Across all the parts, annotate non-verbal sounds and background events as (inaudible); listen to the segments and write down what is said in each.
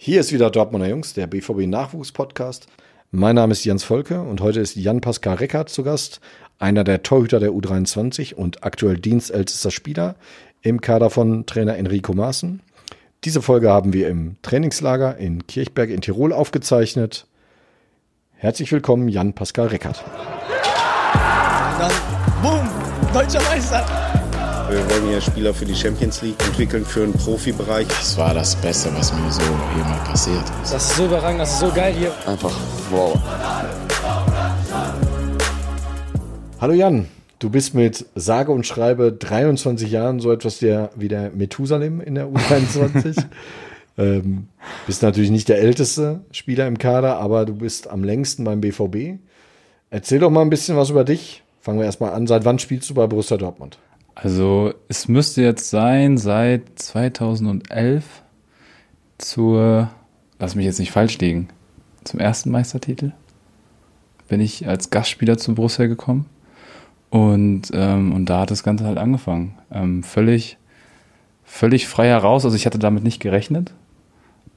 Hier ist wieder Dortmunder Jungs, der BVB Nachwuchs-Podcast. Mein Name ist Jens Volke und heute ist Jan-Pascal Reckert zu Gast, einer der Torhüter der U23 und aktuell dienstältester Spieler im Kader von Trainer Enrico Maaßen. Diese Folge haben wir im Trainingslager in Kirchberg in Tirol aufgezeichnet. Herzlich willkommen, Jan-Pascal Reckert. Dann, boom, deutscher Meister. Wir wollen hier Spieler für die Champions League entwickeln, für den Profibereich. Das war das Beste, was mir so hier mal passiert ist. Das ist so überragend, das ist so geil hier. Einfach wow. Hallo Jan, du bist mit sage und schreibe 23 Jahren so etwas wie der Methusalem in der U23. (laughs) ähm, bist natürlich nicht der älteste Spieler im Kader, aber du bist am längsten beim BVB. Erzähl doch mal ein bisschen was über dich. Fangen wir erstmal an. Seit wann spielst du bei Borussia Dortmund? Also es müsste jetzt sein seit 2011 zur, lass mich jetzt nicht falsch liegen, zum ersten Meistertitel bin ich als Gastspieler zu Borussia gekommen und, ähm, und da hat das Ganze halt angefangen. Ähm, völlig, völlig frei heraus, also ich hatte damit nicht gerechnet.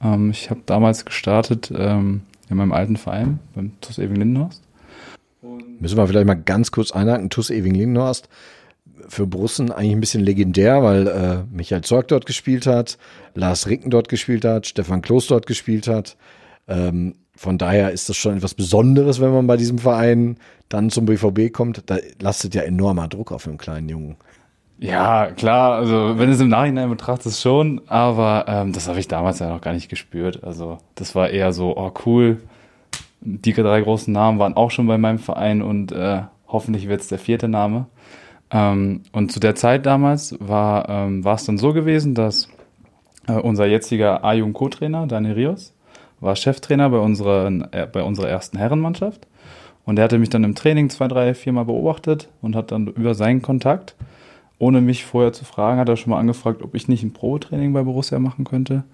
Ähm, ich habe damals gestartet ähm, in meinem alten Verein, beim TuS Ewing Lindenhorst. Müssen wir vielleicht mal ganz kurz einhaken. TuS Ewing Lindenhorst für Brussen eigentlich ein bisschen legendär, weil äh, Michael Zorg dort gespielt hat, Lars Ricken dort gespielt hat, Stefan Kloß dort gespielt hat. Ähm, von daher ist das schon etwas Besonderes, wenn man bei diesem Verein dann zum BVB kommt. Da lastet ja enormer Druck auf einem kleinen Jungen. Ja, klar, also wenn es im Nachhinein betrachtet, schon, aber ähm, das habe ich damals ja noch gar nicht gespürt. Also das war eher so, oh cool, die drei großen Namen waren auch schon bei meinem Verein und äh, hoffentlich wird es der vierte Name. Ähm, und zu der Zeit damals war, ähm, war es dann so gewesen, dass äh, unser jetziger A-Jugend Co-Trainer, Daniel Rios, war Cheftrainer bei, unseren, äh, bei unserer ersten Herrenmannschaft. Und er hatte mich dann im Training zwei, drei, viermal beobachtet und hat dann über seinen Kontakt, ohne mich vorher zu fragen, hat er schon mal angefragt, ob ich nicht ein Pro-Training bei Borussia machen könnte.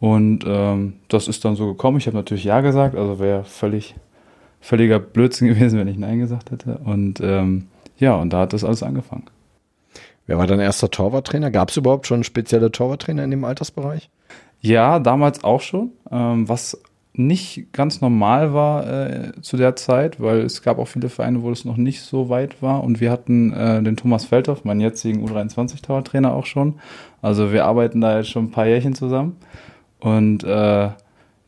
Und ähm, das ist dann so gekommen. Ich habe natürlich Ja gesagt, also wäre völlig, völliger Blödsinn (laughs) gewesen, wenn ich Nein gesagt hätte. Und ähm, ja, und da hat das alles angefangen. Wer war dein erster Torwarttrainer? Gab es überhaupt schon spezielle Torwarttrainer in dem Altersbereich? Ja, damals auch schon, ähm, was nicht ganz normal war äh, zu der Zeit, weil es gab auch viele Vereine, wo es noch nicht so weit war. Und wir hatten äh, den Thomas Feldhoff, meinen jetzigen U23-Torwarttrainer auch schon. Also wir arbeiten da jetzt schon ein paar Jährchen zusammen. Und äh,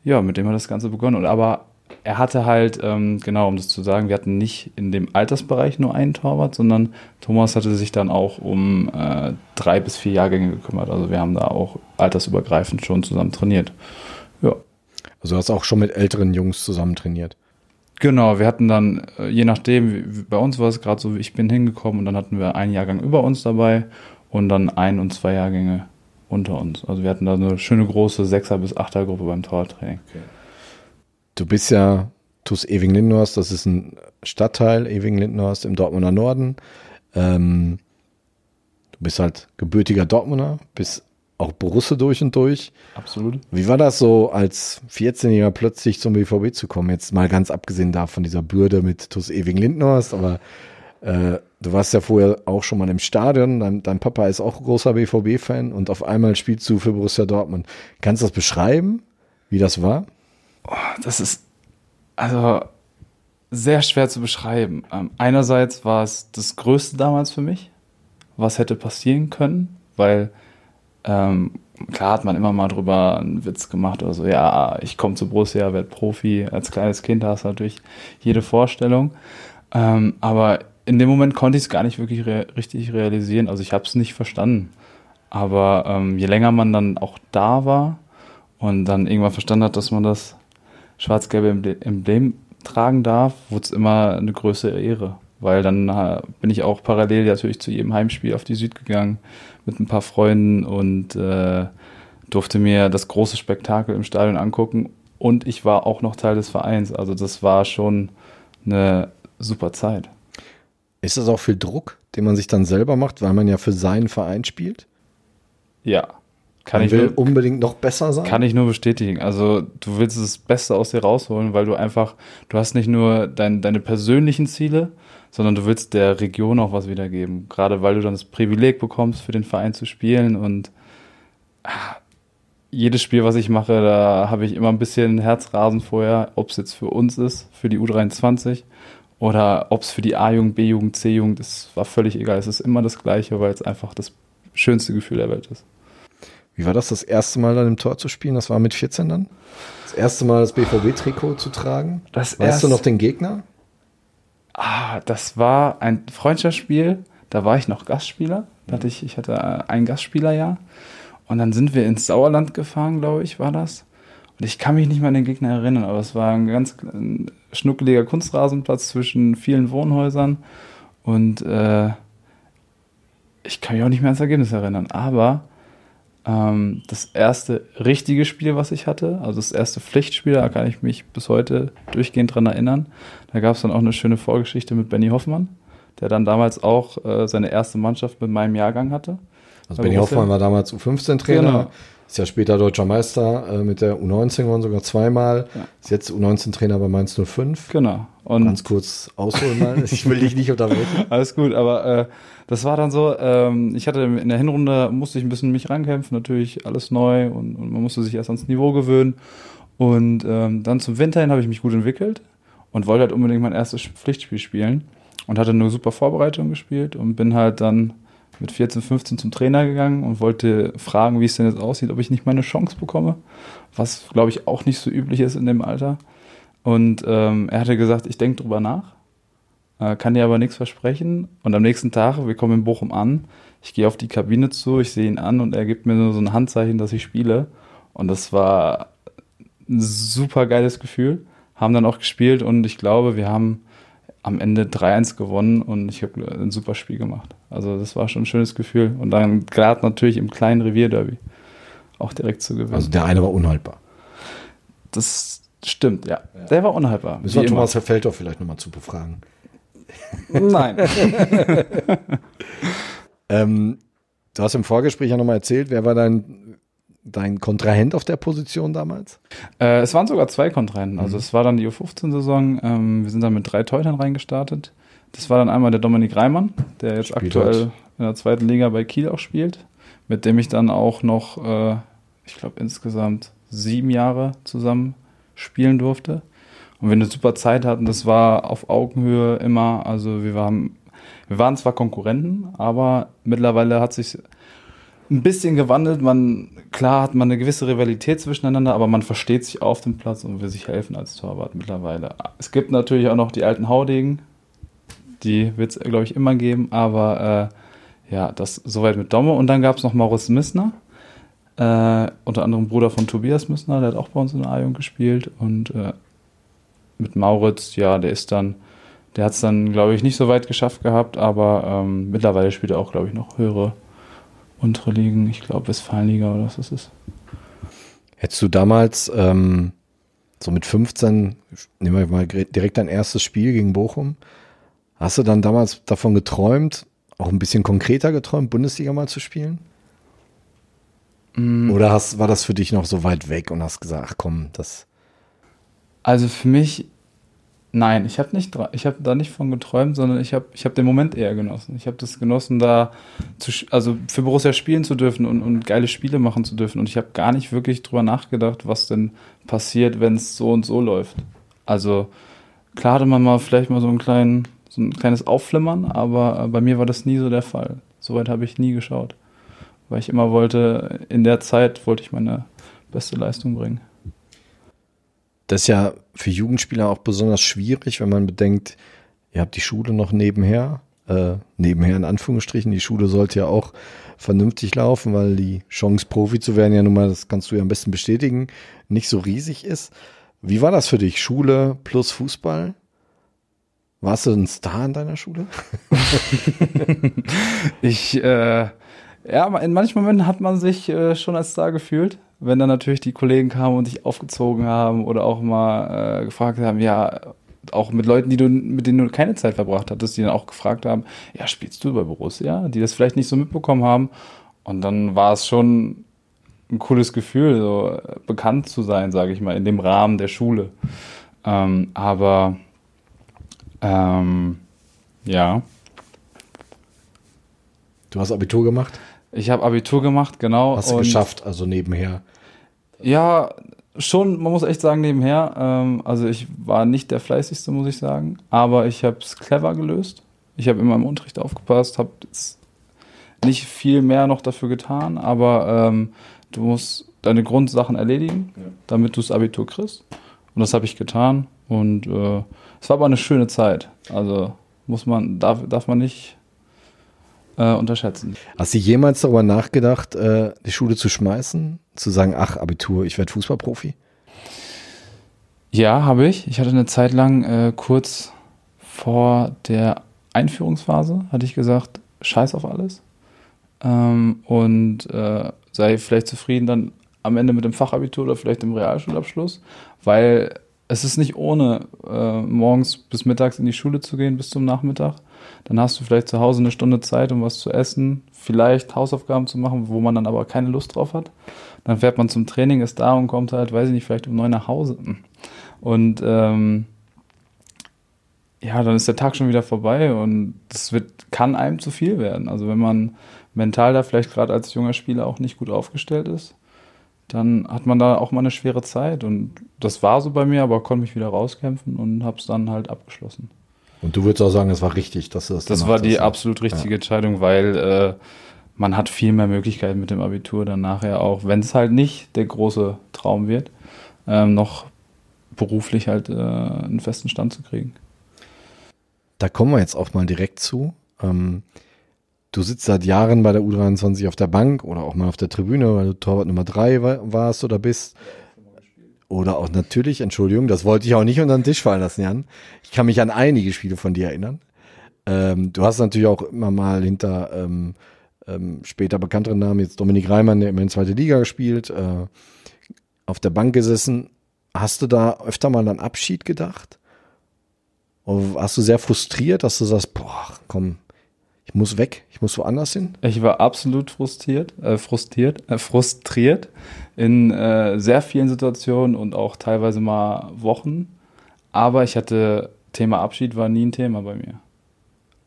ja, mit dem hat das Ganze begonnen. Und aber er hatte halt, ähm, genau, um das zu sagen, wir hatten nicht in dem Altersbereich nur einen Torwart, sondern Thomas hatte sich dann auch um äh, drei bis vier Jahrgänge gekümmert. Also wir haben da auch altersübergreifend schon zusammen trainiert. Ja. Also du hast auch schon mit älteren Jungs zusammen trainiert. Genau, wir hatten dann, äh, je nachdem, wie, bei uns war es gerade so, wie ich bin hingekommen und dann hatten wir einen Jahrgang über uns dabei und dann ein und zwei Jahrgänge unter uns. Also wir hatten da eine schöne große Sechser- bis Achtergruppe beim Tortraining. Okay. Du bist ja TuS Eving-Lindhorst, das ist ein Stadtteil, Eving-Lindhorst im Dortmunder Norden. Ähm, du bist halt gebürtiger Dortmunder, bist auch Borusse durch und durch. Absolut. Wie war das so, als 14-Jähriger plötzlich zum BVB zu kommen? Jetzt mal ganz abgesehen davon dieser Bürde mit TuS Eving-Lindhorst, aber äh, du warst ja vorher auch schon mal im Stadion, dein, dein Papa ist auch großer BVB-Fan und auf einmal spielst du für Borussia Dortmund. Kannst du das beschreiben, wie das war? Oh, das ist also sehr schwer zu beschreiben. Ähm, einerseits war es das Größte damals für mich, was hätte passieren können, weil ähm, klar hat man immer mal drüber einen Witz gemacht oder so, ja, ich komme zu Borussia, werde Profi. Als kleines Kind hast du natürlich jede Vorstellung. Ähm, aber in dem Moment konnte ich es gar nicht wirklich rea richtig realisieren. Also ich habe es nicht verstanden. Aber ähm, je länger man dann auch da war und dann irgendwann verstanden hat, dass man das schwarz-gelbe Emblem tragen darf, wurde es immer eine größere Ehre. Weil dann äh, bin ich auch parallel natürlich zu jedem Heimspiel auf die Süd gegangen mit ein paar Freunden und äh, durfte mir das große Spektakel im Stadion angucken. Und ich war auch noch Teil des Vereins. Also das war schon eine super Zeit. Ist das auch viel Druck, den man sich dann selber macht, weil man ja für seinen Verein spielt? Ja, kann Man ich will nur, unbedingt noch besser sein? Kann ich nur bestätigen. Also du willst das Beste aus dir rausholen, weil du einfach, du hast nicht nur dein, deine persönlichen Ziele, sondern du willst der Region auch was wiedergeben. Gerade weil du dann das Privileg bekommst, für den Verein zu spielen und ah, jedes Spiel, was ich mache, da habe ich immer ein bisschen Herzrasen vorher, ob es jetzt für uns ist, für die U23 oder ob es für die A-Jugend, B-Jugend, C-Jugend, das war völlig egal. Es ist immer das Gleiche, weil es einfach das schönste Gefühl der Welt ist. Wie war das, das erste Mal dann im Tor zu spielen? Das war mit 14 dann? Das erste Mal das BVB-Trikot zu tragen? Das weißt du noch den Gegner? Ah, das war ein Freundschaftsspiel. Da war ich noch Gastspieler. Da hatte ich, ich hatte ein Gastspielerjahr. Und dann sind wir ins Sauerland gefahren, glaube ich, war das. Und ich kann mich nicht mehr an den Gegner erinnern, aber es war ein ganz ein schnuckeliger Kunstrasenplatz zwischen vielen Wohnhäusern. Und äh, ich kann mich auch nicht mehr ans Ergebnis erinnern. Aber ähm, das erste richtige Spiel, was ich hatte, also das erste Pflichtspiel, da kann ich mich bis heute durchgehend dran erinnern. Da gab es dann auch eine schöne Vorgeschichte mit Benny Hoffmann, der dann damals auch äh, seine erste Mannschaft mit meinem Jahrgang hatte. Also Benny? Hoffmann war damals U15-Trainer. Genau. Ist ja später deutscher Meister äh, mit der U19 geworden, sogar zweimal. Ja. Ist jetzt U19-Trainer bei Mainz 05. Genau. Und Ganz kurz ausholen mal. Ich will dich nicht unterbrechen. (laughs) Alles gut, aber äh, das war dann so, ähm, ich hatte in der Hinrunde, musste ich ein bisschen mich rankämpfen, natürlich alles neu und, und man musste sich erst ans Niveau gewöhnen. Und ähm, dann zum Winter hin habe ich mich gut entwickelt und wollte halt unbedingt mein erstes Pflichtspiel spielen und hatte eine super Vorbereitung gespielt und bin halt dann mit 14, 15 zum Trainer gegangen und wollte fragen, wie es denn jetzt aussieht, ob ich nicht meine Chance bekomme, was glaube ich auch nicht so üblich ist in dem Alter. Und ähm, er hatte gesagt, ich denke drüber nach äh, kann dir aber nichts versprechen. Und am nächsten Tag, wir kommen in Bochum an, ich gehe auf die Kabine zu, ich sehe ihn an und er gibt mir nur so ein Handzeichen, dass ich spiele. Und das war ein super geiles Gefühl. Haben dann auch gespielt und ich glaube, wir haben am Ende 3-1 gewonnen und ich habe ein super Spiel gemacht. Also das war schon ein schönes Gefühl. Und dann gerade natürlich im kleinen Revierderby auch direkt zu gewinnen. Also der eine war unhaltbar. das stimmt, ja. Der war unhaltbar. Müssen wir. Thomas Herr Feldorf vielleicht nochmal zu befragen. Nein. (laughs) Ähm, du hast im Vorgespräch ja nochmal erzählt, wer war dein, dein Kontrahent auf der Position damals? Äh, es waren sogar zwei Kontrahenten. Mhm. Also es war dann die U15-Saison. Ähm, wir sind dann mit drei Torhütern reingestartet. Das war dann einmal der Dominik Reimann, der jetzt Spielt aktuell dort. in der zweiten Liga bei Kiel auch spielt, mit dem ich dann auch noch, äh, ich glaube, insgesamt sieben Jahre zusammen spielen durfte. Und wir eine super Zeit hatten. Das war auf Augenhöhe immer. Also wir waren, wir waren zwar Konkurrenten, aber mittlerweile hat sich ein bisschen gewandelt. Man, klar hat man eine gewisse Rivalität zwischeneinander, aber man versteht sich auf dem Platz und will sich helfen als Torwart mittlerweile. Es gibt natürlich auch noch die alten Haudegen, die wird es, glaube ich, immer geben, aber äh, ja, das soweit mit Domme. Und dann gab es noch Maurice Missner, äh, unter anderem Bruder von Tobias Missner, der hat auch bei uns in der A-Jugend gespielt und äh, mit Mauritz, ja, der ist dann, der hat es dann, glaube ich, nicht so weit geschafft gehabt, aber ähm, mittlerweile spielt er auch, glaube ich, noch höhere untere Ligen, ich glaube Westfalenliga oder was das ist. Hättest du damals ähm, so mit 15, nehmen wir mal direkt dein erstes Spiel gegen Bochum, hast du dann damals davon geträumt, auch ein bisschen konkreter geträumt, Bundesliga mal zu spielen? Oder hast, war das für dich noch so weit weg und hast gesagt, ach komm, das Also für mich, nein, ich habe nicht, ich habe da nicht von geträumt, sondern ich habe, ich habe den Moment eher genossen. Ich habe das genossen, da zu, also für Borussia spielen zu dürfen und, und geile Spiele machen zu dürfen. Und ich habe gar nicht wirklich drüber nachgedacht, was denn passiert, wenn es so und so läuft. Also klar hatte man mal vielleicht mal so einen kleinen, so ein kleines Aufflimmern, aber äh, bei mir war das nie so der Fall. Soweit habe ich nie geschaut, weil ich immer wollte, in der Zeit wollte ich meine beste Leistung bringen. Das ist ja für Jugendspieler auch besonders schwierig, wenn man bedenkt, ihr habt die Schule noch nebenher. Äh, nebenher in Anführungsstrichen. Die Schule sollte ja auch vernünftig laufen, weil die Chance, Profi zu werden, ja nun mal, das kannst du ja am besten bestätigen, nicht so riesig ist. Wie war das für dich? Schule plus Fußball? Warst du ein Star in deiner Schule? (laughs) Ich, äh, ja, in manchen Momenten hat man sich äh, schon als Star gefühlt, wenn dann natürlich die Kollegen kamen und dich aufgezogen haben oder auch mal äh, gefragt haben, ja, auch mit Leuten, die du, mit denen du keine Zeit verbracht hattest, die dann auch gefragt haben, ja, spielst du bei Borussia? Die das vielleicht nicht so mitbekommen haben. Und dann war es schon ein cooles Gefühl, so äh, bekannt zu sein, sage ich mal, in dem Rahmen der Schule. Ähm, aber ähm, ja. Du hast Abitur gemacht, Ich habe Abitur gemacht, genau. hast du geschafft, also nebenher. Ja, schon, man muss echt sagen, nebenher. Ähm, also ich war nicht der fleißigste, muss ich sagen, aber ich habe es clever gelöst. Ich habe immer im Unterricht aufgepasst, habe nicht viel mehr noch dafür getan, aber ähm, du musst deine Grundsachen erledigen, ja. damit du das Abitur kriegst. Und das habe ich getan. Und äh, es war aber eine schöne Zeit. Also muss man, darf, darf man nicht äh, unterschätzen. Hast du jemals darüber nachgedacht, äh, die Schule zu schmeißen? Zu sagen, ach, Abitur, ich werde Fußballprofi? Ja, habe ich. Ich hatte eine Zeit lang äh, kurz vor der Einführungsphase, hatte ich gesagt, scheiß auf alles. Ähm, und äh, sei vielleicht zufrieden dann am Ende mit dem Fachabitur oder vielleicht dem Realschulabschluss, weil es ist nicht ohne, äh, morgens bis mittags in die Schule zu gehen, bis zum Nachmittag. Dann hast du vielleicht zu Hause eine Stunde Zeit, um was zu essen, vielleicht Hausaufgaben zu machen, wo man dann aber keine Lust drauf hat. Dann fährt man zum Training, ist da und kommt halt, weiß ich nicht, vielleicht um neun nach Hause. Und ähm, ja, dann ist der Tag schon wieder vorbei und das wird, kann einem zu viel werden. Also wenn man mental da vielleicht gerade als junger Spieler auch nicht gut aufgestellt ist, dann hat man da auch mal eine schwere Zeit. Und das war so bei mir, aber konnte mich wieder rauskämpfen und habe es dann halt abgeschlossen. Und du würdest auch sagen, es war richtig, dass du das Das war die hast, absolut richtige ja. Entscheidung, weil äh, man hat viel mehr Möglichkeiten mit dem Abitur dann nachher auch, wenn es halt nicht der große Traum wird, ähm, noch beruflich halt äh, einen festen Stand zu kriegen. Da kommen wir jetzt auch mal direkt zu. Ähm, du sitzt seit Jahren bei der U23 auf der Bank oder auch mal auf der Tribüne, weil du Torwart Nummer drei warst oder bist. Oder auch natürlich, Entschuldigung, das wollte ich auch nicht unter den Tisch fallen lassen, Jan. Ich kann mich an einige Spiele von dir erinnern. Ähm, du hast natürlich auch immer mal hinter ähm, ähm, später bekannteren Namen, jetzt Dominik Reimann, der immer in zweite Liga gespielt, äh, auf der Bank gesessen. Hast du da öfter mal an Abschied gedacht? Oder warst du sehr frustriert, dass du sagst, boah, komm, ich muss weg, ich muss woanders hin? Ich war absolut frustriert, äh, frustriert, äh, frustriert in äh, sehr vielen Situationen und auch teilweise mal Wochen. Aber ich hatte, Thema Abschied war nie ein Thema bei mir.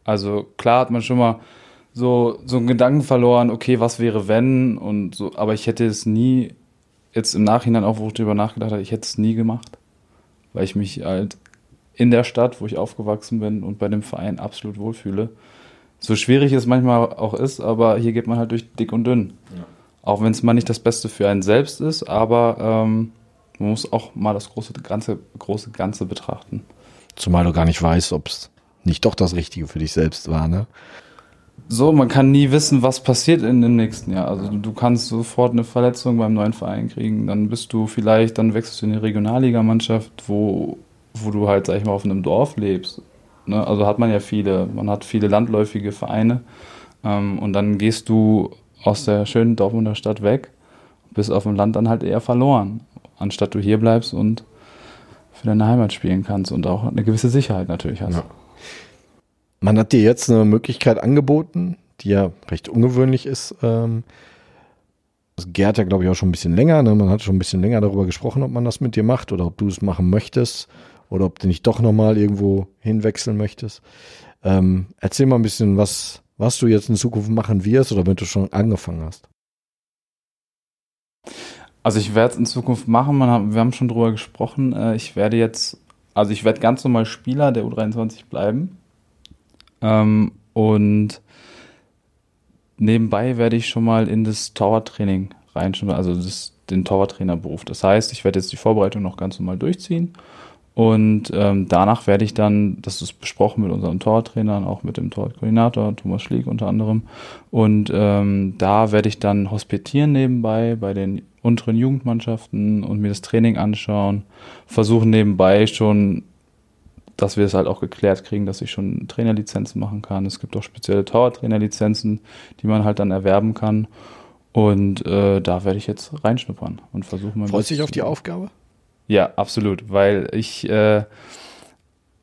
Also klar hat man schon mal so, so einen Gedanken verloren, okay, was wäre wenn und so, aber ich hätte es nie, jetzt im Nachhinein auch, wo ich darüber nachgedacht habe, ich hätte es nie gemacht. Weil ich mich halt in der Stadt, wo ich aufgewachsen bin und bei dem Verein absolut wohlfühle so schwierig es manchmal auch ist, aber hier geht man halt durch dick und dünn. Ja. Auch wenn es mal nicht das Beste für einen selbst ist, aber ähm, man muss auch mal das große Ganze, große Ganze betrachten. Zumal du gar nicht weißt, ob es nicht doch das Richtige für dich selbst war, ne? So, man kann nie wissen, was passiert in dem nächsten Jahr. Also du kannst sofort eine Verletzung beim neuen Verein kriegen, dann bist du vielleicht, dann wechselst du in die Regionalligamannschaft, wo, wo du halt, sag ich mal, auf einem Dorf lebst. Ne? Also hat man ja viele, man hat viele landläufige Vereine ähm, und dann gehst du aus der schönen Dortmunder Stadt weg, bist auf dem Land dann halt eher verloren, anstatt du hier bleibst und für deine Heimat spielen kannst und auch eine gewisse Sicherheit natürlich hast. Ja. Man hat dir jetzt eine Möglichkeit angeboten, die ja recht ungewöhnlich ist. Ähm, das gärt ja, glaube ich, auch schon ein bisschen länger. Ne? Man hat schon ein bisschen länger darüber gesprochen, ob man das mit dir macht oder ob du es machen möchtest oder ob du nicht doch nochmal irgendwo hinwechseln möchtest. Ähm, erzähl mal ein bisschen, was, was du jetzt in Zukunft machen wirst oder wenn du schon angefangen hast. Also ich werde es in Zukunft machen, hat, wir haben schon drüber gesprochen. Äh, ich werde jetzt, also ich werde ganz normal Spieler der U23 bleiben. Ähm, und nebenbei werde ich schon mal in das Torwarttraining reinschauen, also das, den Torwarttrainerberuf. Das heißt, ich werde jetzt die Vorbereitung noch ganz normal durchziehen und ähm, danach werde ich dann, das ist besprochen mit unseren Tortrainern, auch mit dem Torkoordinator, Thomas Schlieg unter anderem. Und ähm, da werde ich dann hospitieren nebenbei bei den unteren Jugendmannschaften und mir das Training anschauen. Versuchen nebenbei schon, dass wir es halt auch geklärt kriegen, dass ich schon Trainerlizenzen machen kann. Es gibt auch spezielle Tortrainerlizenzen, die man halt dann erwerben kann. Und äh, da werde ich jetzt reinschnuppern und versuchen mal. Freust du dich auf die Aufgabe? Ja, absolut, weil ich, äh,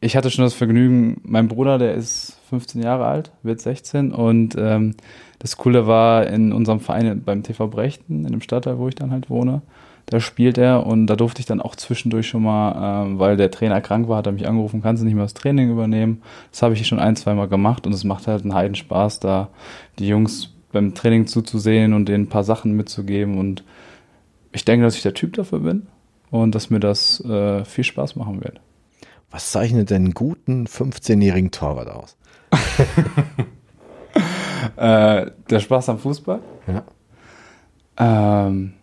ich hatte schon das Vergnügen, mein Bruder, der ist 15 Jahre alt, wird 16 und ähm, das Coole war in unserem Verein beim TV Brechten, in dem Stadtteil, wo ich dann halt wohne, da spielt er und da durfte ich dann auch zwischendurch schon mal, ähm, weil der Trainer krank war, hat er mich angerufen, kannst du nicht mehr das Training übernehmen? Das habe ich schon ein, zwei Mal gemacht und es macht halt einen Heidenspaß, da die Jungs beim Training zuzusehen und denen ein paar Sachen mitzugeben und ich denke, dass ich der Typ dafür bin und dass mir das äh, viel Spaß machen wird. Was zeichnet denn einen guten 15-jährigen Torwart aus? (laughs) Äh, der Spaß am Fußball. Ja. Ähm,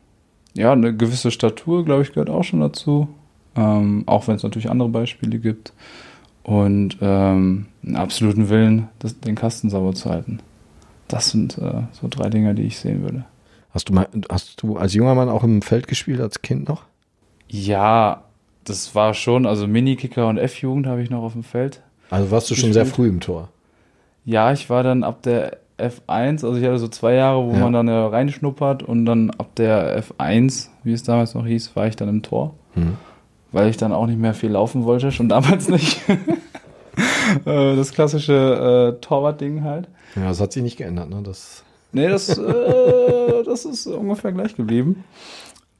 ja, eine gewisse Statur, glaube ich, gehört auch schon dazu. Ähm, auch wenn es natürlich andere Beispiele gibt. Und ähm, einen absoluten Willen, das, den Kasten sauber zu halten. Das sind äh, so drei Dinge, die ich sehen würde. Hast du mal, hast du als junger Mann auch im Feld gespielt, als Kind noch? Ja, das war schon, also Minikicker und F-Jugend habe ich noch auf dem Feld. Also warst du schon sehr früh im Tor. Ja, ich war dann ab der F1, also ich hatte so zwei Jahre, wo Ja. man dann ja reinschnuppert und dann ab der F1, wie es damals noch hieß, war ich dann im Tor. Mhm. Weil ich dann auch nicht mehr viel laufen wollte, schon (laughs) damals nicht. (laughs) Äh, das klassische äh, Torwart-Ding halt. Ja, das hat sich nicht geändert, ne? Das, Nee, das, (laughs) äh, das ist ungefähr gleich geblieben.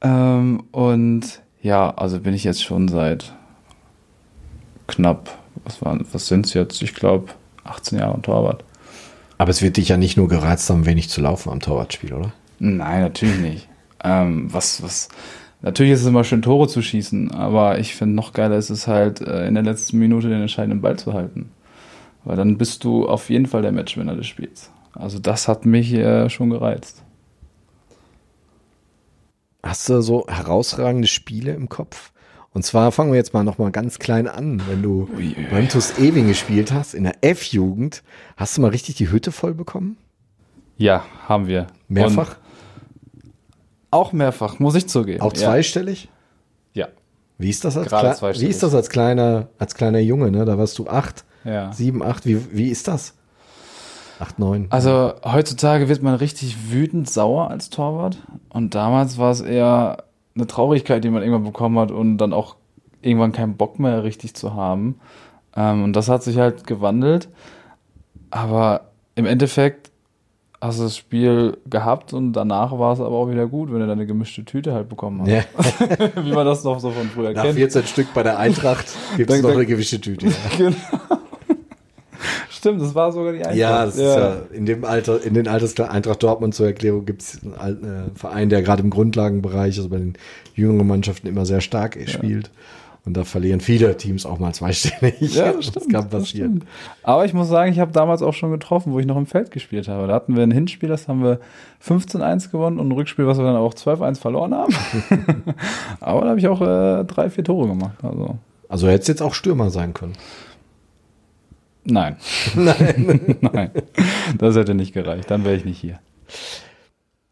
Ähm, und ja, also bin ich jetzt schon seit knapp, was, waren- was sind es jetzt? Ich glaube, 18 Jahre Torwart. aber es wird dich ja nicht nur gereizt haben, wenig zu laufen am Torwartspiel, oder? Nein, natürlich nicht. Ähm, was, was, natürlich ist es immer schön, Tore zu schießen, aber ich finde noch geiler ist es halt, äh, in der letzten Minute den entscheidenden Ball zu halten. Weil dann bist du auf jeden Fall der Matchwinner des Spiels. Also das hat mich äh, schon gereizt. Hast du so herausragende Spiele im Kopf? Und zwar fangen wir jetzt mal noch mal ganz klein an. Wenn du Ui, ui. beim TuS Ewing gespielt hast, in der F-Jugend, hast du mal richtig die Hütte voll bekommen? Ja, haben wir. Mehrfach? Und auch mehrfach, muss ich zugeben. Auch zweistellig? Ja. Wie ist das als, Kle- wie ist das als kleiner, als kleiner Junge? Ne? Da warst du acht, ja. sieben, acht. Wie, wie ist das? Acht, neun. Also heutzutage wird man richtig wütend sauer als Torwart. Und damals war es eher eine Traurigkeit, die man irgendwann bekommen hat und dann auch irgendwann keinen Bock mehr richtig zu haben. Ähm, und das hat sich halt gewandelt. Aber im Endeffekt hast du das Spiel gehabt und danach war es aber auch wieder gut, wenn du deine gemischte Tüte halt bekommen hast. Ja. (laughs) Wie man das noch so von früher Nach kennt. 14 Stück bei der Eintracht (laughs) gibt es noch eine gewische Tüte. Ja. (laughs) Genau. Stimmt, das war sogar die Eintracht. Ja, das ist ja in dem Alter, in den Alters Eintracht Dortmund zur Erklärung gibt es einen äh, Verein, der gerade im Grundlagenbereich, also bei den jüngeren Mannschaften immer sehr stark spielt. Und da verlieren viele Teams auch mal zweistellig. Ja, (laughs) das stimmt. kann das passieren. stimmt. Aber ich muss sagen, ich habe damals auch schon getroffen, wo ich noch im Feld gespielt habe. Da hatten wir ein Hinspiel, das haben wir 15-1 gewonnen und ein Rückspiel, was wir dann auch 12-1 verloren haben. (laughs) Aber da habe ich auch äh, drei, vier Tore gemacht. Also Also hätte es jetzt auch Stürmer sein können. Nein. Nein. (laughs) nein. Das hätte nicht gereicht. Dann wäre ich nicht hier.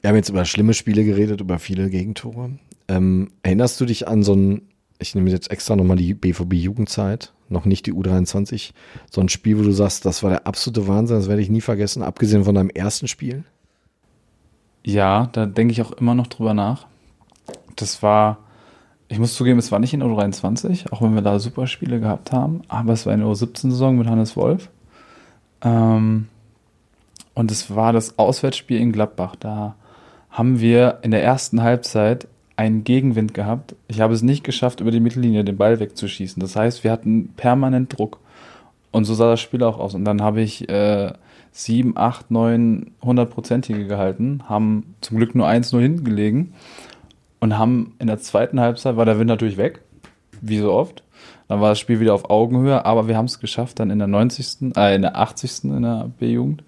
Wir haben jetzt über schlimme Spiele geredet, über viele Gegentore. Ähm, erinnerst du dich an so ein, ich nehme jetzt extra nochmal die BVB-Jugendzeit, noch nicht die U23, so ein Spiel, wo du sagst, das war der absolute Wahnsinn, das werde ich nie vergessen, abgesehen von deinem ersten Spiel? Ja, da denke ich auch immer noch drüber nach. Das war, ich muss zugeben, es war nicht in der U23, auch wenn wir da super Spiele gehabt haben, aber es war in der U17-Saison mit Hannes Wolf. Ähm, und es war das Auswärtsspiel in Gladbach. Da haben wir in der ersten Halbzeit einen Gegenwind gehabt. Ich habe es nicht geschafft, über die Mittellinie den Ball wegzuschießen. Das heißt, wir hatten permanent Druck. Und so sah das Spiel auch aus. Und dann habe ich äh, sieben, acht, neun, hundertprozentige gehalten, haben zum Glück nur 1-0 hinten gelegen und haben in der zweiten Halbzeit, war der Wind natürlich weg, wie so oft. Dann war das Spiel wieder auf Augenhöhe, aber wir haben es geschafft, dann in der 90., äh, in der 80. in der B-Jugend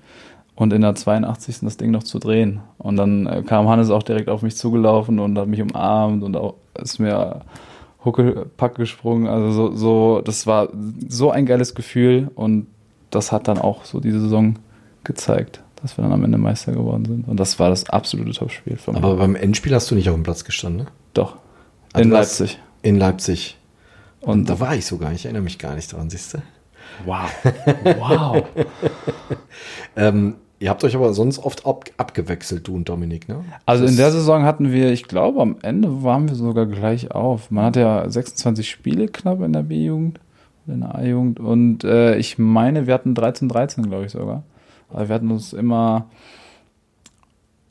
und in der 82. das Ding noch zu drehen. Und dann äh, kam Hannes auch direkt auf mich zugelaufen und hat mich umarmt und auch ist mir Huckelpack gesprungen. Also so, so, das war so ein geiles Gefühl und das hat dann auch so diese Saison gezeigt, dass wir dann am Ende Meister geworden sind. Und das war das absolute Topspiel für mich. Aber beim Endspiel hast du nicht auf dem Platz gestanden, ne? Doch. Ah, In Leipzig. In Leipzig. Und Und da war ich sogar, ich erinnere mich gar nicht dran, siehst du? wow. (laughs) Wow. Ähm, ihr habt euch aber sonst oft ab, abgewechselt, du und Dominik, ne? Also Das- in der Saison hatten wir, ich glaube, am Ende waren wir sogar gleich auf. Man hatte ja 26 Spiele knapp in der B-Jugend, in der A-Jugend und äh, ich meine, wir hatten 13, 13, glaube ich sogar. Also wir hatten uns immer,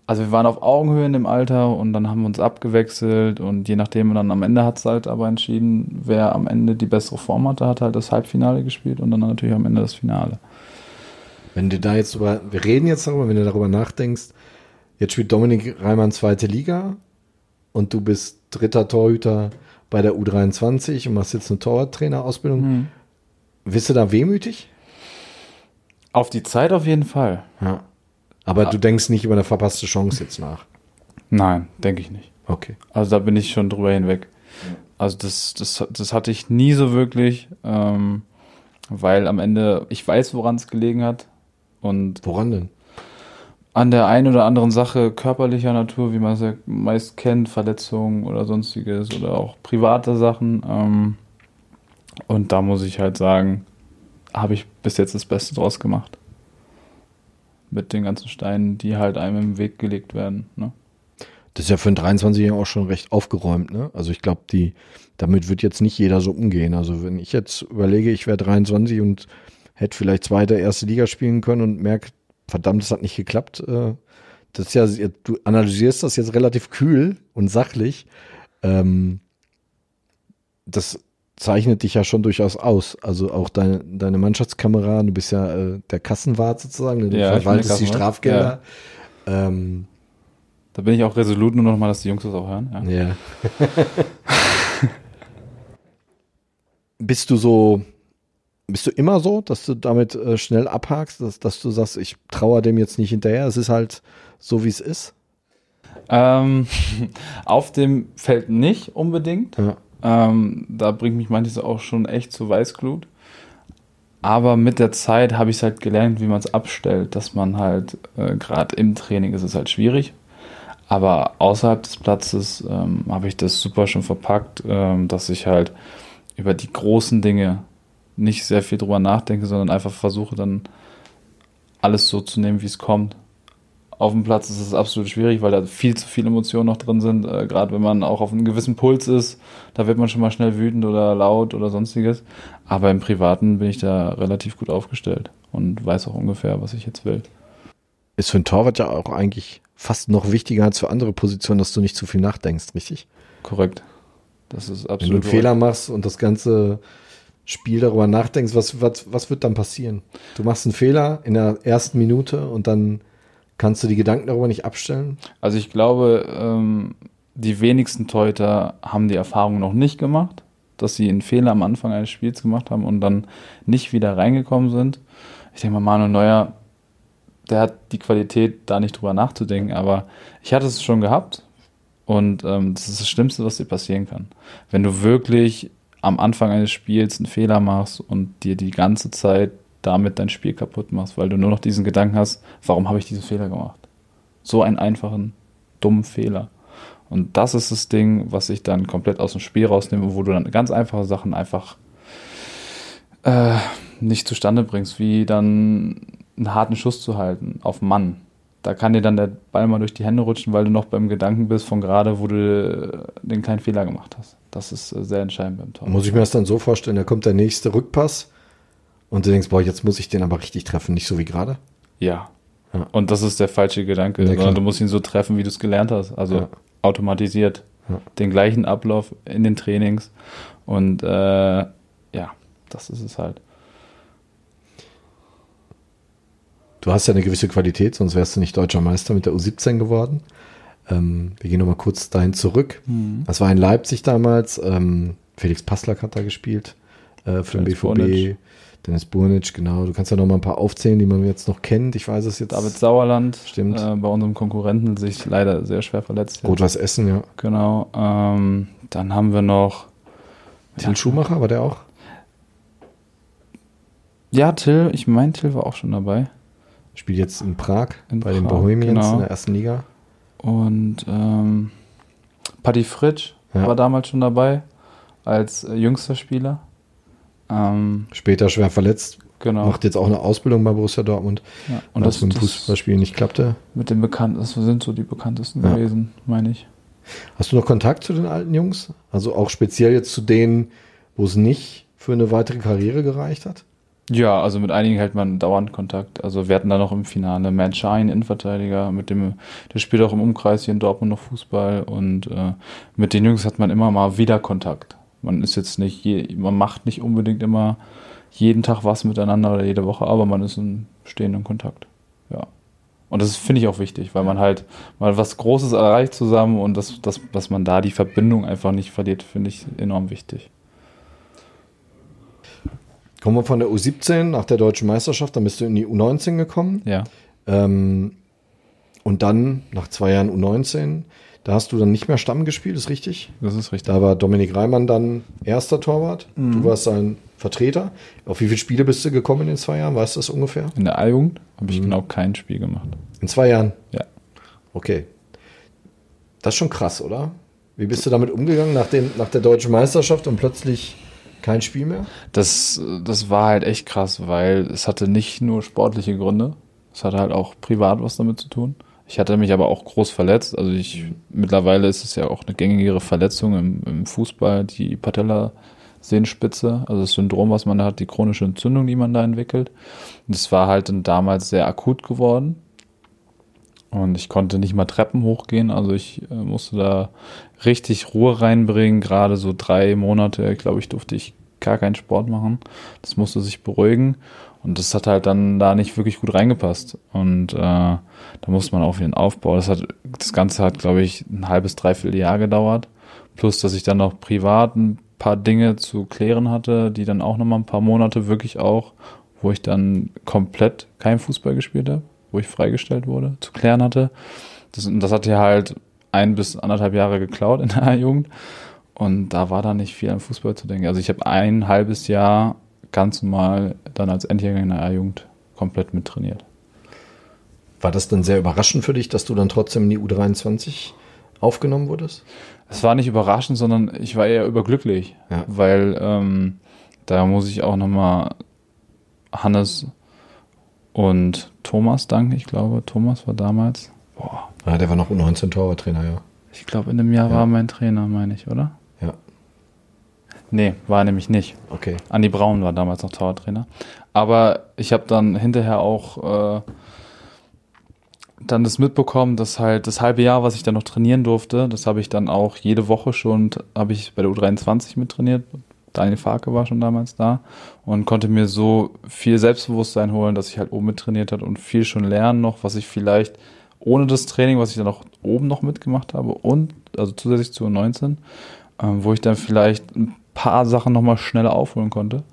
also wir waren auf Augenhöhe in dem Alter und dann haben wir uns abgewechselt und je nachdem, und dann am Ende hat es halt aber entschieden, wer am Ende die bessere Form hatte, hat halt das Halbfinale gespielt und dann natürlich am Ende das Finale. Wenn du da jetzt über, wir reden jetzt darüber, wenn du darüber nachdenkst, jetzt spielt Dominik Reimann zweite Liga und du bist dritter Torhüter bei der U23 und machst jetzt eine Torwarttrainerausbildung. Mhm. Bist du da wehmütig? Auf die Zeit auf jeden Fall. Ja. Aber du denkst nicht über eine verpasste Chance jetzt nach. Nein, denke ich nicht. Okay. Also da bin ich schon drüber hinweg. Also das, das, das hatte ich nie so wirklich, ähm, weil am Ende ich weiß, woran es gelegen hat. Und Woran denn? an der einen oder anderen Sache körperlicher Natur, wie man es ja meist kennt, Verletzungen oder sonstiges oder auch private Sachen. Ähm, und da muss ich halt sagen, habe ich bis jetzt das Beste draus gemacht. Mit den ganzen Steinen, die halt einem im Weg gelegt werden. Ne? Das ist ja für einen 23-Jährigen auch schon recht aufgeräumt, ne? Also ich glaube, die, damit wird jetzt nicht jeder so umgehen. Also wenn ich jetzt überlege, ich wäre 23 und hätte vielleicht zweite, erste Liga spielen können und merke, verdammt, das hat nicht geklappt. Äh, das ist ja, du analysierst das jetzt relativ kühl und sachlich. Ähm, das zeichnet dich ja schon durchaus aus. Also auch deine, deine Mannschaftskameraden, du bist ja äh, der Kassenwart sozusagen, du Ja, verwaltest die Strafgelder. Ähm, Da bin ich auch resolut, nur noch mal, dass die Jungs das auch hören. Ja. Ja. (laughs) bist du so, bist du immer so, dass du damit äh, schnell abhakst, dass, dass du sagst, ich trauere dem jetzt nicht hinterher, es ist halt so, wie es ist? Ähm, (laughs) auf dem Feld nicht unbedingt. Ja. Ähm, da bringt mich manches auch schon echt zu Weißglut. Aber mit der Zeit habe ich es halt gelernt, wie man es abstellt, dass man halt, äh, gerade im Training ist es halt schwierig. Aber außerhalb des Platzes ähm, habe ich das super schon verpackt, ähm, dass ich halt über die großen Dinge nicht sehr viel drüber nachdenke, sondern einfach versuche dann alles so zu nehmen, wie es kommt. Auf dem Platz ist es absolut schwierig, weil da viel zu viele Emotionen noch drin sind. Äh, Gerade wenn man auch auf einem gewissen Puls ist, da wird man schon mal schnell wütend oder laut oder sonstiges. Aber im Privaten bin ich da relativ gut aufgestellt und weiß auch ungefähr, was ich jetzt will. Ist für einen Torwart ja auch eigentlich fast noch wichtiger als für andere Positionen, dass du nicht zu viel nachdenkst, richtig? Korrekt. Das ist Wenn du absolut einen Fehler machst und das ganze Spiel darüber nachdenkst, was, was, was wird dann passieren? Du machst einen Fehler in der ersten Minute und dann kannst du die Gedanken darüber nicht abstellen? Also ich glaube, ähm, die wenigsten Torhüter haben die Erfahrung noch nicht gemacht, dass sie einen Fehler am Anfang eines Spiels gemacht haben und dann nicht wieder reingekommen sind. Ich denke mal, Manuel Neuer, der hat die Qualität, da nicht drüber nachzudenken, aber ich hatte es schon gehabt und ähm, das ist das Schlimmste, was dir passieren kann. Wenn du wirklich am Anfang eines Spiels einen Fehler machst und dir die ganze Zeit damit dein Spiel kaputt machst, weil du nur noch diesen Gedanken hast, warum habe ich diesen Fehler gemacht? So einen einfachen, dummen Fehler. Und das ist das Ding, was ich dann komplett aus dem Spiel rausnehme, wo du dann ganz einfache Sachen einfach äh, nicht zustande bringst, wie dann einen harten Schuss zu halten auf Mann. Da kann dir dann der Ball mal durch die Hände rutschen, weil du noch beim Gedanken bist von gerade, wo du den kleinen Fehler gemacht hast. Das ist äh, sehr entscheidend beim Tor. Muss ich mir das dann so vorstellen, da kommt der nächste Rückpass und du denkst, boah, jetzt muss ich den aber richtig treffen, nicht so wie gerade? Ja. Ja. Und das ist der falsche Gedanke, Ja, sondern du musst ihn so treffen, wie du es gelernt hast. Also Ja. automatisiert. Ja. Den gleichen Ablauf in den Trainings. Und äh, ja, das ist es halt. Du hast ja eine gewisse Qualität, sonst wärst du nicht deutscher Meister mit der U17 geworden. Ähm, wir gehen nochmal kurz dahin zurück. Das war in Leipzig damals. Ähm, Felix Passlack hat da gespielt äh, für den Dennis BVB. Burnic. Dennis Burnic, genau. Du kannst ja noch mal ein paar aufzählen, die man jetzt noch kennt. Ich weiß es jetzt. David Sauerland, Stimmt. Äh, bei unserem Konkurrenten, sich leider sehr schwer verletzt. Rot-Weiß Essen, ja. Genau. Ähm, dann haben wir noch. Till Schumacher, war der auch? Ja, Till, ich meine, Till war auch schon dabei. Spielt jetzt in Prag In bei den Prag, Bohemians genau. in der ersten Liga. Und ähm, Paddy Fritsch Ja. war damals schon dabei als äh, jüngster Spieler. Ähm, Später schwer verletzt. genau. Macht jetzt auch eine Ausbildung bei Borussia Dortmund. ja. Und das mit dem Fußballspiel nicht klappte. mit den bekannten, das sind so die bekanntesten Ja. gewesen, meine ich. Hast du noch Kontakt zu den alten Jungs? Also auch speziell jetzt zu denen, wo es nicht für eine weitere Karriere gereicht hat? Ja, also mit einigen hält man dauernd Kontakt. Also wir hatten da noch im Finale Shine, Innenverteidiger, mit dem, der spielt auch im Umkreis hier in Dortmund noch Fußball und äh, mit den Jungs hat man immer mal wieder Kontakt. Man ist jetzt nicht, je, man macht nicht unbedingt immer jeden Tag was miteinander oder jede Woche, aber man ist in stehenden Kontakt. Ja. Und das finde ich auch wichtig, weil man halt mal was Großes erreicht zusammen und das, das, dass man da die Verbindung einfach nicht verliert, finde ich enorm wichtig. Kommen wir von der U17 nach der deutschen Meisterschaft, dann bist du in die U19 gekommen. Ja. Ähm, und dann, nach zwei Jahren U19, da hast du dann nicht mehr Stamm gespielt, ist richtig? Das ist richtig. Da war Dominik Reimann dann erster Torwart. Mhm. Du warst sein Vertreter. Auf wie viele Spiele bist du gekommen in den zwei Jahren? Weißt du das ungefähr? In der A-Jugend habe ich genau kein Spiel gemacht. In zwei Jahren? Ja. Okay. Das ist schon krass, oder? Wie bist du damit umgegangen nach, dem, nach der deutschen Meisterschaft und plötzlich kein Spiel mehr? Das, das war halt echt krass, weil es hatte nicht nur sportliche Gründe, es hatte halt auch privat was damit zu tun. Ich hatte mich aber auch groß verletzt. Also ich mittlerweile ist es ja auch eine gängigere Verletzung im, im Fußball, die Patella-Sehnenspitze, also das Syndrom, was man da hat, die chronische Entzündung, die man da entwickelt. Und das war halt dann damals sehr akut geworden. Und ich konnte nicht mal Treppen hochgehen, also ich äh, musste da richtig Ruhe reinbringen. Gerade so drei Monate, glaube ich, durfte ich gar keinen Sport machen. Das musste sich beruhigen. Und das hat halt dann da nicht wirklich gut reingepasst. Und äh, da musste man auch wieder einen Aufbau. Das, hat, das Ganze hat, glaube ich, ein halbes, dreiviertel Jahr gedauert. Plus, dass ich dann noch privat ein paar Dinge zu klären hatte, die dann auch nochmal ein paar Monate wirklich auch, wo ich dann komplett kein Fußball gespielt habe, wo ich freigestellt wurde, zu klären hatte. Das, das hat ja halt ein bis anderthalb Jahre geklaut in der (laughs) Jugend. Und da war da nicht viel an Fußball zu denken. Also ich habe ein halbes Jahr ganz normal dann als Endjäger in der A-Jugend komplett mittrainiert. War das dann sehr überraschend für dich, dass du dann trotzdem in die U23 aufgenommen wurdest? Es war nicht überraschend, sondern ich war eher überglücklich, Ja. weil ähm, da muss ich auch nochmal Hannes und Thomas danken. Ich glaube, Thomas war damals, boah, Ja, der war noch U19-Torwarttrainer, ja. ich glaube, in dem Jahr Ja. war mein Trainer, meine ich, oder? Nee, war er nämlich nicht. okay. Andi Braun war damals noch Torwarttrainer. Aber ich habe dann hinterher auch äh, dann das mitbekommen, dass halt das halbe Jahr, was ich dann noch trainieren durfte, das habe ich dann auch jede Woche schon, habe ich bei der U23 mittrainiert. Daniel Farke war schon damals da und konnte mir so viel Selbstbewusstsein holen, dass ich halt oben mittrainiert habe und viel schon lernen noch, was ich vielleicht ohne das Training, was ich dann auch oben noch mitgemacht habe und also zusätzlich zu 19, ähm, wo ich dann vielleicht ein paar Sachen nochmal schneller aufholen konnte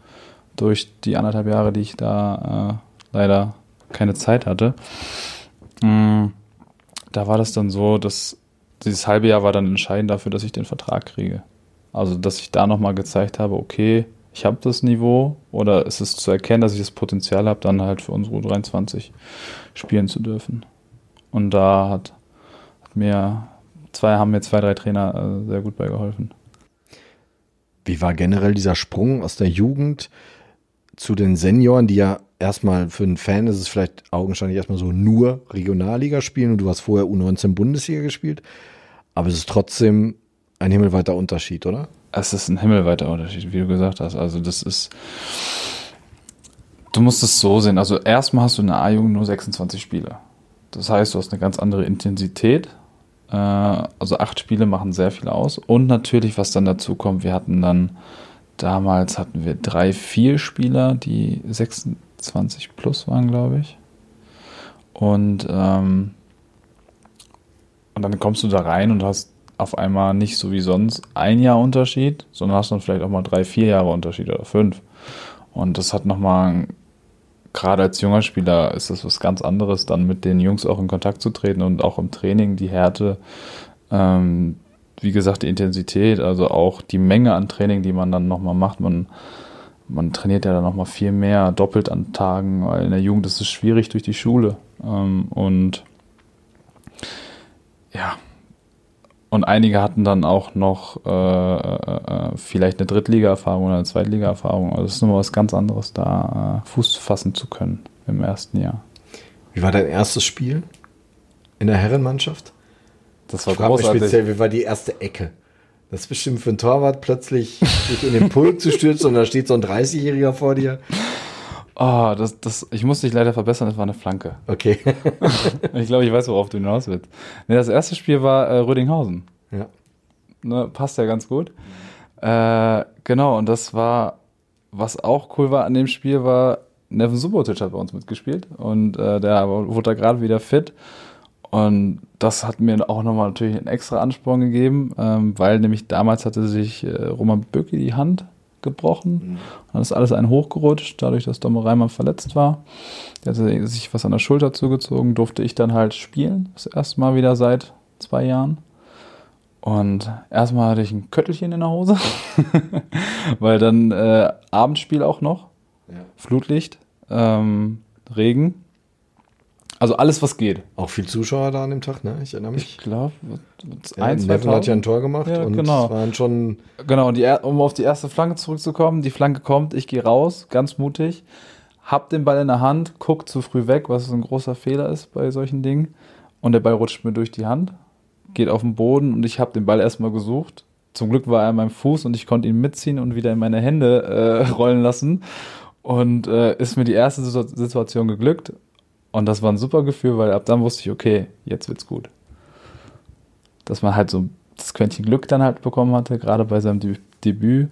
durch die anderthalb Jahre, die ich da äh, leider keine Zeit hatte. Mm, Da war das dann so, dass dieses halbe Jahr war dann entscheidend dafür, dass ich den Vertrag kriege. Also, dass ich da nochmal gezeigt habe, okay, ich habe das Niveau oder ist es zu erkennen, dass ich das Potenzial habe, dann halt für unsere U23 spielen zu dürfen. Und da hat, hat mir zwei, haben mir zwei, drei Trainer äh, sehr gut bei geholfen. Wie war generell dieser Sprung aus der Jugend zu den Senioren, die ja erstmal für einen Fan ist es vielleicht augenscheinlich erstmal so nur Regionalliga spielen und du hast vorher U19 Bundesliga gespielt, aber es ist trotzdem ein himmelweiter Unterschied, oder? Es ist ein himmelweiter Unterschied, wie du gesagt hast. Also das ist, du musst es so sehen. Also erstmal hast du in der A-Jugend nur 26 Spiele. Das heißt, du hast eine ganz andere Intensität. Äh, Also acht Spiele machen sehr viel aus. Und natürlich, was dann dazu kommt, wir hatten dann, damals hatten wir drei, vier Spieler, die 26 plus waren, glaube ich. Und, ähm, und dann kommst du da rein und hast auf einmal nicht so wie sonst ein Jahr Unterschied, sondern hast dann vielleicht auch mal drei, vier Jahre Unterschied oder fünf. Und das hat nochmal, gerade als junger Spieler ist das was ganz anderes, dann mit den Jungs auch in Kontakt zu treten und auch im Training die Härte, ähm, wie gesagt, die Intensität, also auch die Menge an Training, die man dann nochmal macht. Man, man trainiert ja dann nochmal viel mehr, doppelt an Tagen, weil in der Jugend ist es schwierig durch die Schule. Ähm, und ja, und einige hatten dann auch noch äh, äh, vielleicht eine Drittliga-Erfahrung oder eine Zweitliga-Erfahrung. Also es ist nochmal was ganz anderes, da äh, Fuß fassen zu können im ersten Jahr. Wie war dein erstes Spiel in der Herrenmannschaft? Das Ich frage mich speziell, wie war die erste Ecke? Das ist bestimmt für einen Torwart plötzlich (laughs) sich in den Pulk zu stürzen und da steht so ein 30-Jähriger vor dir. Oh, das, das, ich muss dich leider verbessern, das war eine Flanke. Okay. (laughs) Ich glaube, ich weiß, worauf du hinaus willst. Nee, das erste Spiel war äh, Rödinghausen. ja. ne, passt ja ganz gut. Äh, genau, und das war, was auch cool war an dem Spiel, war, Nevin Subotic hat bei uns mitgespielt und äh, der wurde da gerade wieder fit. Und das hat mir auch nochmal natürlich einen extra Ansporn gegeben, ähm, weil nämlich damals hatte sich äh, Roman Böcki die Hand gebrochen. Mhm. Dann ist alles ein hochgerutscht, dadurch, dass Domme Reimann verletzt war. Der hatte sich was an der Schulter zugezogen, durfte ich dann halt spielen. Das erste Mal wieder seit zwei Jahren. Und erstmal hatte ich ein Köttelchen in der Hose, (laughs) weil dann äh, Abendspiel auch noch, ja. Flutlicht, ähm, Regen. Also alles, was geht. Auch viel Zuschauer da an dem Tag, ne? Ich erinnere mich. Ich glaube, ja, ein, Neville hat ja ein Tor gemacht ja, und genau. waren schon. Genau, die, um auf die erste Flanke zurückzukommen. Die Flanke kommt, ich gehe raus, ganz mutig, hab den Ball in der Hand, guck zu früh weg, was ein großer Fehler ist bei solchen Dingen. Und der Ball rutscht mir durch die Hand geht auf den Boden und ich habe den Ball erstmal gesucht. Zum Glück war er an meinem Fuß und ich konnte ihn mitziehen und wieder in meine Hände äh, (laughs) rollen lassen. Und äh, ist mir die erste Situation geglückt. Und das war ein super Gefühl, weil ab dann wusste ich, okay, jetzt wird's gut. Dass man halt so das Quäntchen Glück dann halt bekommen hatte, gerade bei seinem Debü Debüt.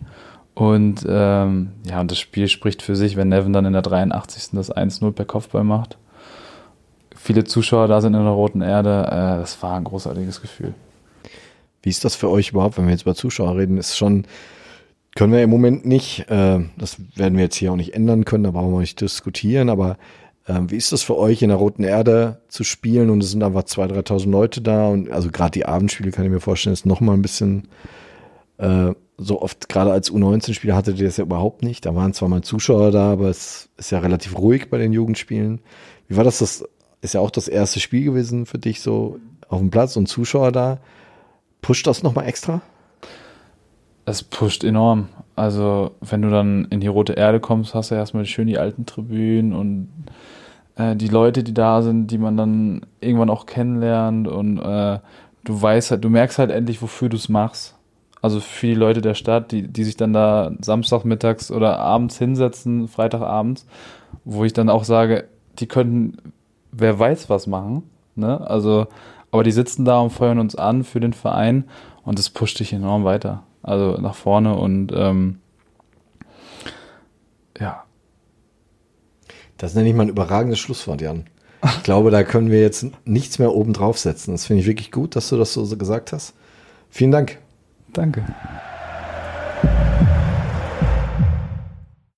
Und ähm, ja, und das Spiel spricht für sich, wenn Nevin dann in der 83. das 1-0 per Kopfball macht viele Zuschauer da sind in der Roten Erde. Äh, das war ein großartiges Gefühl. Wie ist das für euch überhaupt, wenn wir jetzt über Zuschauer reden? Ist schon, können wir im Moment nicht, äh, das werden wir jetzt hier auch nicht ändern können, da brauchen wir nicht diskutieren, aber äh, wie ist das für euch in der Roten Erde zu spielen und es sind einfach 2.000, 3.000 Leute da und also gerade die Abendspiele kann ich mir vorstellen, ist noch mal ein bisschen äh, so oft, gerade als U19-Spieler hattet ihr das ja überhaupt nicht. Da waren zwar mal Zuschauer da, aber es ist ja relativ ruhig bei den Jugendspielen. Wie war das, das ist ja auch das erste Spiel gewesen für dich so auf dem Platz und Zuschauer da. Pusht das nochmal extra? Es pusht enorm. Also, wenn du dann in die Rote Erde kommst, hast du erstmal schön die alten Tribünen und äh, die Leute, die da sind, die man dann irgendwann auch kennenlernt und äh, du weißt halt, du merkst halt endlich, wofür du es machst. Also für die Leute der Stadt, die, die sich dann da Samstagmittags oder abends hinsetzen, Freitagabends, wo ich dann auch sage, die könnten wer weiß was machen. Ne? Also, aber die sitzen da und feuern uns an für den Verein und das pusht dich enorm weiter. Also nach vorne und ähm, ja. Das nenne ich mal ein überragendes Schlusswort, Jan. Ich glaube, da können wir jetzt nichts mehr oben drauf setzen. Das finde ich wirklich gut, dass du das so gesagt hast. Vielen Dank. Danke.